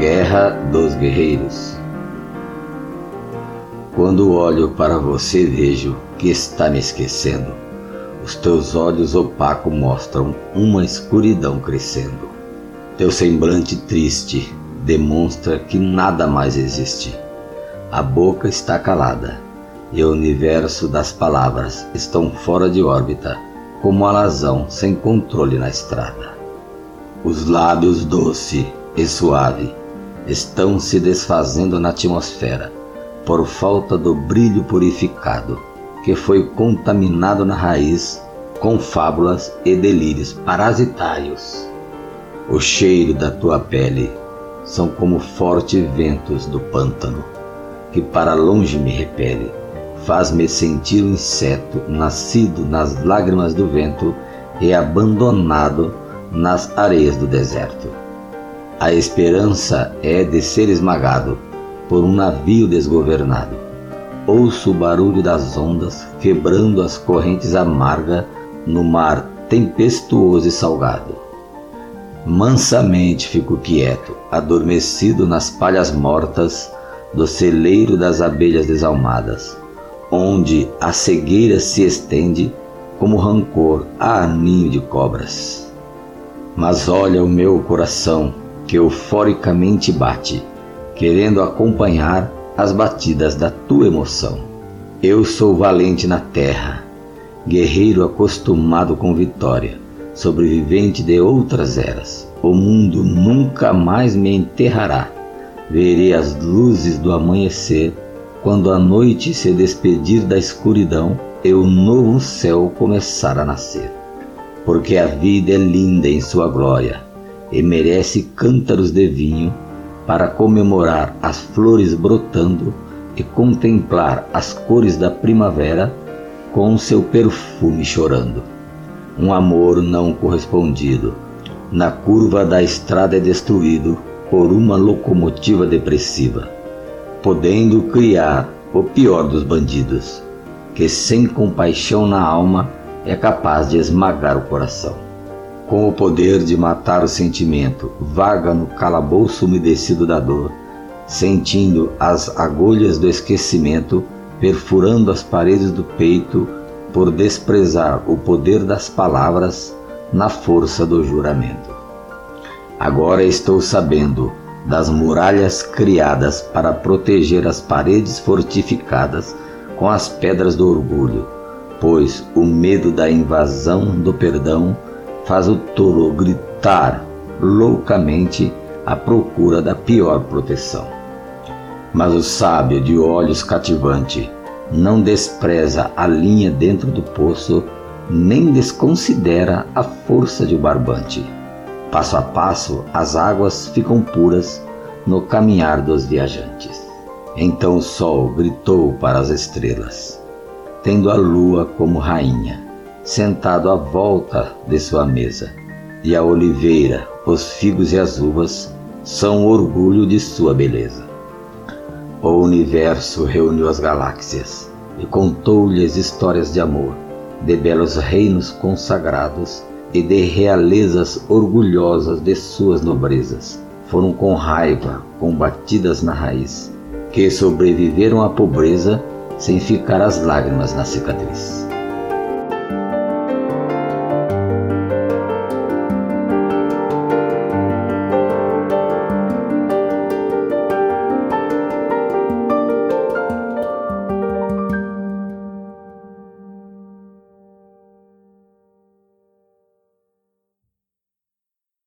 Guerra dos Guerreiros. Quando olho para você, vejo que está me esquecendo. Os teus olhos opacos mostram uma escuridão crescendo. Teu semblante triste demonstra que nada mais existe. A boca está calada e o universo das palavras estão fora de órbita, como alazão sem controle na estrada. Os lábios doce e suave estão se desfazendo na atmosfera por falta do brilho purificado que foi contaminado na raiz com fábulas e delírios parasitários. O cheiro da tua pele são como fortes ventos do pântano, que para longe me repele, faz-me sentir um inseto nascido nas lágrimas do vento e abandonado nas areias do deserto. A esperança é de ser esmagado por um navio desgovernado. Ouço o barulho das ondas quebrando as correntes amargas no mar tempestuoso e salgado. Mansamente fico quieto, adormecido nas palhas mortas do celeiro das abelhas desalmadas, onde a cegueira se estende como rancor a ninho de cobras. Mas olha o meu coração que euforicamente bate, querendo acompanhar as batidas da tua emoção. Eu sou valente na terra, guerreiro acostumado com vitória, sobrevivente de outras eras. O mundo nunca mais me enterrará. Verei as luzes do amanhecer quando a noite se despedir da escuridão e o novo céu começar a nascer. Porque a vida é linda em sua glória e merece cântaros de vinho para comemorar as flores brotando e contemplar as cores da primavera com seu perfume chorando. Um amor não correspondido, na curva da estrada é destruído por uma locomotiva depressiva, podendo criar o pior dos bandidos, que sem compaixão na alma é capaz de esmagar o coração com o poder de matar o sentimento, vaga no calabouço umedecido da dor, sentindo as agulhas do esquecimento perfurando as paredes do peito por desprezar o poder das palavras na força do juramento. Agora estou sabendo das muralhas criadas para proteger as paredes fortificadas com as pedras do orgulho, pois o medo da invasão do perdão faz o tolo gritar loucamente à procura da pior proteção. Mas o sábio de olhos cativante não despreza a linha dentro do poço, nem desconsidera a força de um barbante. Passo a passo, as águas ficam puras no caminhar dos viajantes. Então o sol gritou para as estrelas, tendo a lua como rainha sentado à volta de sua mesa. E a oliveira, os figos e as uvas são o orgulho de sua beleza. O universo reuniu as galáxias e contou-lhes histórias de amor, de belos reinos consagrados e de realezas orgulhosas de suas nobrezas. Foram com raiva combatidas na raiz, que sobreviveram à pobreza sem ficar as lágrimas na cicatriz.